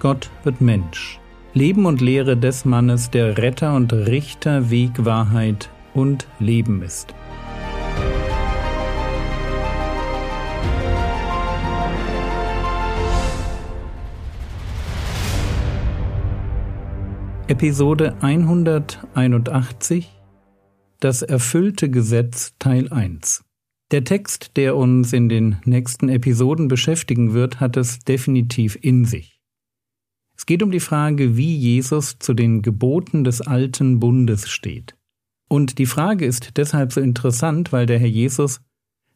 Gott wird Mensch. Leben und Lehre des Mannes, der Retter und Richter, Weg, Wahrheit und Leben ist. Episode 181 Das erfüllte Gesetz Teil 1 Der Text, der uns in den nächsten Episoden beschäftigen wird, hat es definitiv in sich. Es geht um die Frage, wie Jesus zu den Geboten des alten Bundes steht. Und die Frage ist deshalb so interessant, weil der Herr Jesus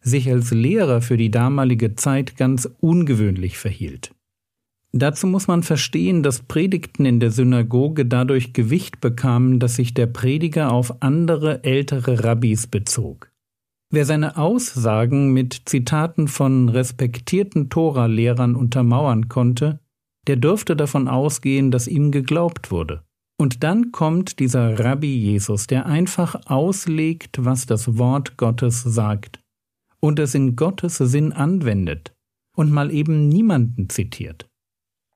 sich als Lehrer für die damalige Zeit ganz ungewöhnlich verhielt. Dazu muss man verstehen, dass Predigten in der Synagoge dadurch Gewicht bekamen, dass sich der Prediger auf andere ältere Rabbis bezog. Wer seine Aussagen mit Zitaten von respektierten Tora-Lehrern untermauern konnte, der dürfte davon ausgehen, dass ihm geglaubt wurde. Und dann kommt dieser Rabbi Jesus, der einfach auslegt, was das Wort Gottes sagt und es in Gottes Sinn anwendet und mal eben niemanden zitiert.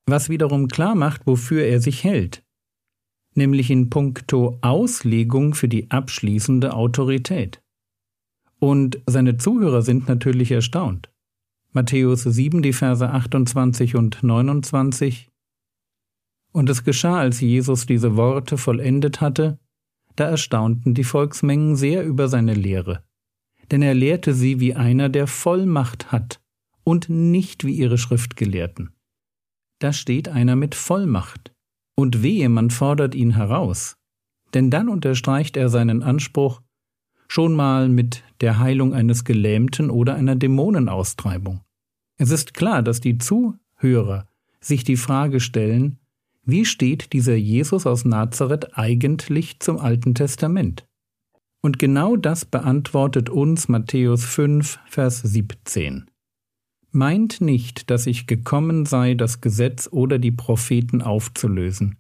Was wiederum klar macht, wofür er sich hält, nämlich in puncto Auslegung für die abschließende Autorität. Und seine Zuhörer sind natürlich erstaunt. Matthäus 7, die Verse 28 und 29. Und es geschah, als Jesus diese Worte vollendet hatte, da erstaunten die Volksmengen sehr über seine Lehre, denn er lehrte sie wie einer, der Vollmacht hat, und nicht wie ihre Schriftgelehrten. Da steht einer mit Vollmacht, und wehe, man fordert ihn heraus, denn dann unterstreicht er seinen Anspruch schon mal mit der Heilung eines Gelähmten oder einer Dämonenaustreibung. Es ist klar, dass die Zuhörer sich die Frage stellen, wie steht dieser Jesus aus Nazareth eigentlich zum Alten Testament? Und genau das beantwortet uns Matthäus 5, Vers 17. Meint nicht, dass ich gekommen sei, das Gesetz oder die Propheten aufzulösen.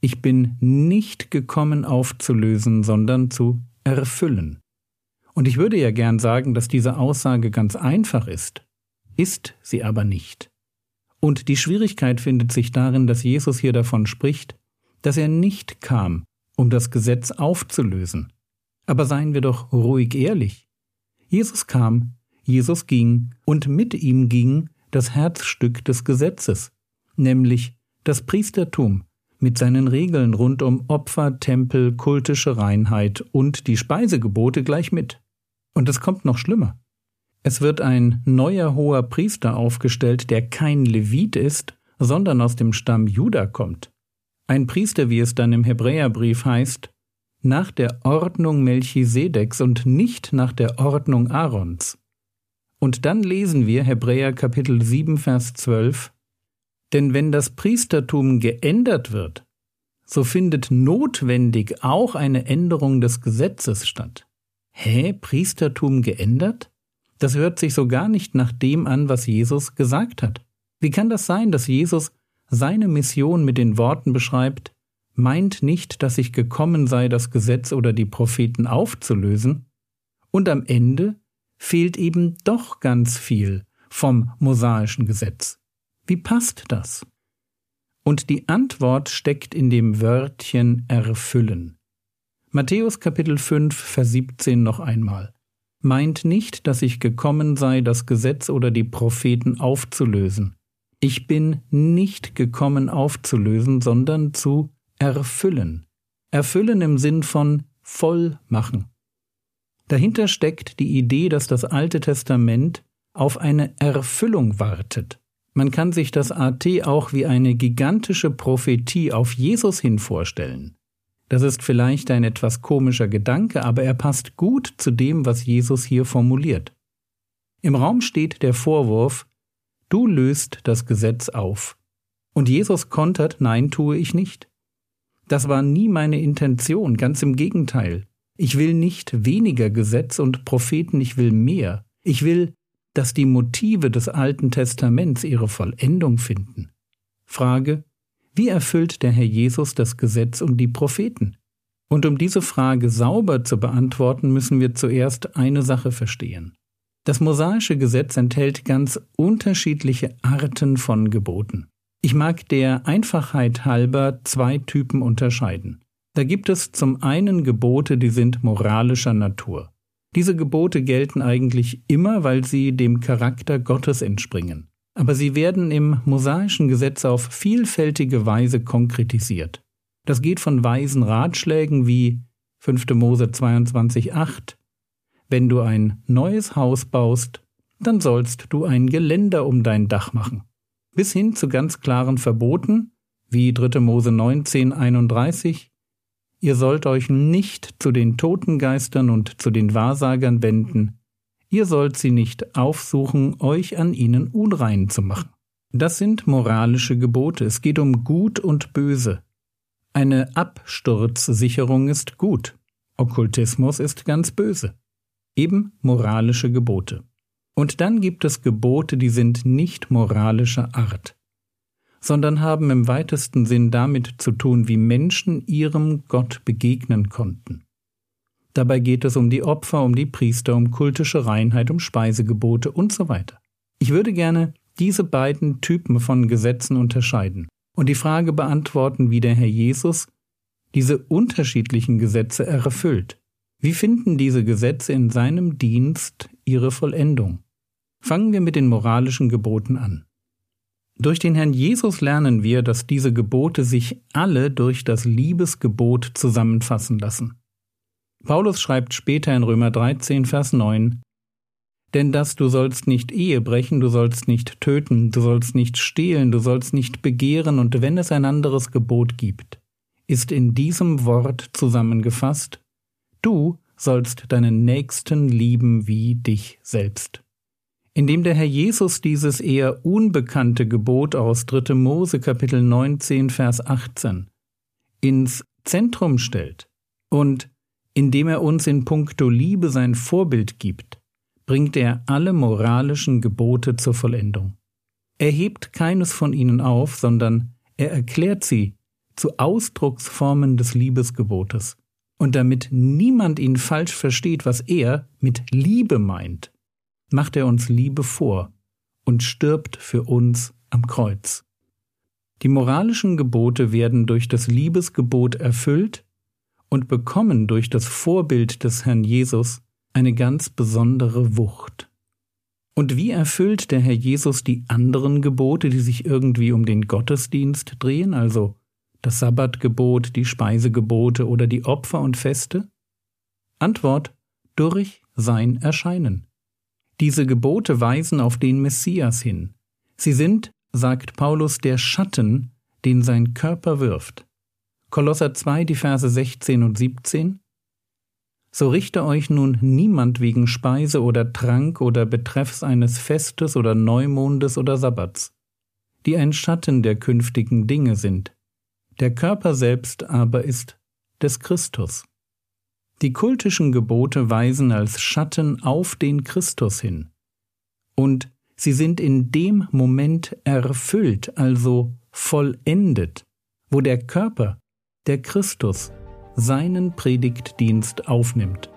Ich bin nicht gekommen aufzulösen, sondern zu erfüllen. Und ich würde ja gern sagen, dass diese Aussage ganz einfach ist, ist sie aber nicht. Und die Schwierigkeit findet sich darin, dass Jesus hier davon spricht, dass er nicht kam, um das Gesetz aufzulösen. Aber seien wir doch ruhig ehrlich. Jesus kam, Jesus ging, und mit ihm ging das Herzstück des Gesetzes, nämlich das Priestertum, mit seinen Regeln rund um Opfer, Tempel, kultische Reinheit und die Speisegebote gleich mit. Und es kommt noch schlimmer. Es wird ein neuer hoher Priester aufgestellt, der kein Levit ist, sondern aus dem Stamm Juda kommt. Ein Priester, wie es dann im Hebräerbrief heißt, nach der Ordnung Melchisedeks und nicht nach der Ordnung Aarons. Und dann lesen wir Hebräer Kapitel 7, Vers 12, Denn wenn das Priestertum geändert wird, so findet notwendig auch eine Änderung des Gesetzes statt. Hä, Priestertum geändert? Das hört sich so gar nicht nach dem an, was Jesus gesagt hat. Wie kann das sein, dass Jesus seine Mission mit den Worten beschreibt, meint nicht, dass ich gekommen sei, das Gesetz oder die Propheten aufzulösen, und am Ende fehlt eben doch ganz viel vom mosaischen Gesetz. Wie passt das? Und die Antwort steckt in dem Wörtchen erfüllen. Matthäus Kapitel 5, Vers 17 noch einmal. Meint nicht, dass ich gekommen sei, das Gesetz oder die Propheten aufzulösen. Ich bin nicht gekommen aufzulösen, sondern zu erfüllen. Erfüllen im Sinn von voll machen. Dahinter steckt die Idee, dass das Alte Testament auf eine Erfüllung wartet. Man kann sich das AT auch wie eine gigantische Prophetie auf Jesus hin vorstellen. Das ist vielleicht ein etwas komischer Gedanke, aber er passt gut zu dem, was Jesus hier formuliert. Im Raum steht der Vorwurf, du löst das Gesetz auf. Und Jesus kontert, nein, tue ich nicht. Das war nie meine Intention, ganz im Gegenteil. Ich will nicht weniger Gesetz und Propheten, ich will mehr. Ich will dass die Motive des Alten Testaments ihre Vollendung finden. Frage, wie erfüllt der Herr Jesus das Gesetz und die Propheten? Und um diese Frage sauber zu beantworten, müssen wir zuerst eine Sache verstehen. Das mosaische Gesetz enthält ganz unterschiedliche Arten von Geboten. Ich mag der Einfachheit halber zwei Typen unterscheiden. Da gibt es zum einen Gebote, die sind moralischer Natur. Diese Gebote gelten eigentlich immer, weil sie dem Charakter Gottes entspringen. Aber sie werden im mosaischen Gesetz auf vielfältige Weise konkretisiert. Das geht von weisen Ratschlägen wie 5. Mose 22,8 Wenn du ein neues Haus baust, dann sollst du ein Geländer um dein Dach machen. Bis hin zu ganz klaren Verboten, wie 3. Mose 19,31 Ihr sollt euch nicht zu den Totengeistern und zu den Wahrsagern wenden, ihr sollt sie nicht aufsuchen, euch an ihnen unrein zu machen. Das sind moralische Gebote, es geht um Gut und Böse. Eine Absturzsicherung ist gut, Okkultismus ist ganz böse. Eben moralische Gebote. Und dann gibt es Gebote, die sind nicht moralischer Art, sondern haben im weitesten Sinn damit zu tun, wie Menschen ihrem Gott begegnen konnten. Dabei geht es um die Opfer, um die Priester, um kultische Reinheit, um Speisegebote und so weiter. Ich würde gerne diese beiden Typen von Gesetzen unterscheiden und die Frage beantworten, wie der Herr Jesus diese unterschiedlichen Gesetze erfüllt. Wie finden diese Gesetze in seinem Dienst ihre Vollendung? Fangen wir mit den moralischen Geboten an. Durch den Herrn Jesus lernen wir, dass diese Gebote sich alle durch das Liebesgebot zusammenfassen lassen. Paulus schreibt später in Römer 13, Vers 9, Denn dass du sollst nicht Ehe brechen, du sollst nicht töten, du sollst nicht stehlen, du sollst nicht begehren, und wenn es ein anderes Gebot gibt, ist in diesem Wort zusammengefasst, du sollst deinen Nächsten lieben wie dich selbst. Indem der Herr Jesus dieses eher unbekannte Gebot aus 3. Mose Kapitel 19 Vers 18 ins Zentrum stellt und indem er uns in puncto Liebe sein Vorbild gibt, bringt er alle moralischen Gebote zur Vollendung. Er hebt keines von ihnen auf, sondern er erklärt sie zu Ausdrucksformen des Liebesgebotes. Und damit niemand ihn falsch versteht, was er mit Liebe meint, macht er uns Liebe vor und stirbt für uns am Kreuz. Die moralischen Gebote werden durch das Liebesgebot erfüllt und bekommen durch das Vorbild des Herrn Jesus eine ganz besondere Wucht. Und wie erfüllt der Herr Jesus die anderen Gebote, die sich irgendwie um den Gottesdienst drehen, also das Sabbatgebot, die Speisegebote oder die Opfer und Feste? Antwort durch sein Erscheinen. Diese Gebote weisen auf den Messias hin. Sie sind, sagt Paulus, der Schatten, den sein Körper wirft. Kolosser 2, die Verse 16 und 17. So richte euch nun niemand wegen Speise oder Trank oder betreffs eines Festes oder Neumondes oder Sabbats, die ein Schatten der künftigen Dinge sind. Der Körper selbst aber ist des Christus. Die kultischen Gebote weisen als Schatten auf den Christus hin. Und sie sind in dem Moment erfüllt, also vollendet, wo der Körper der Christus seinen Predigtdienst aufnimmt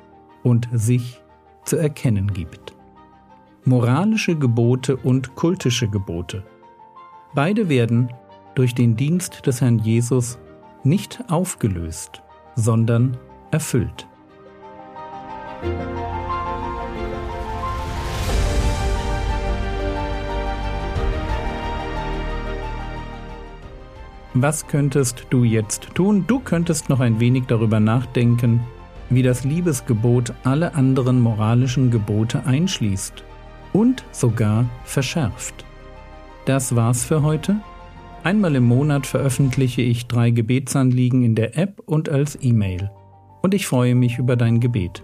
und sich zu erkennen gibt. Moralische Gebote und kultische Gebote. Beide werden durch den Dienst des Herrn Jesus nicht aufgelöst, sondern erfüllt. Was könntest du jetzt tun? Du könntest noch ein wenig darüber nachdenken, wie das Liebesgebot alle anderen moralischen Gebote einschließt und sogar verschärft. Das war's für heute. Einmal im Monat veröffentliche ich drei Gebetsanliegen in der App und als E-Mail. Und ich freue mich über dein Gebet.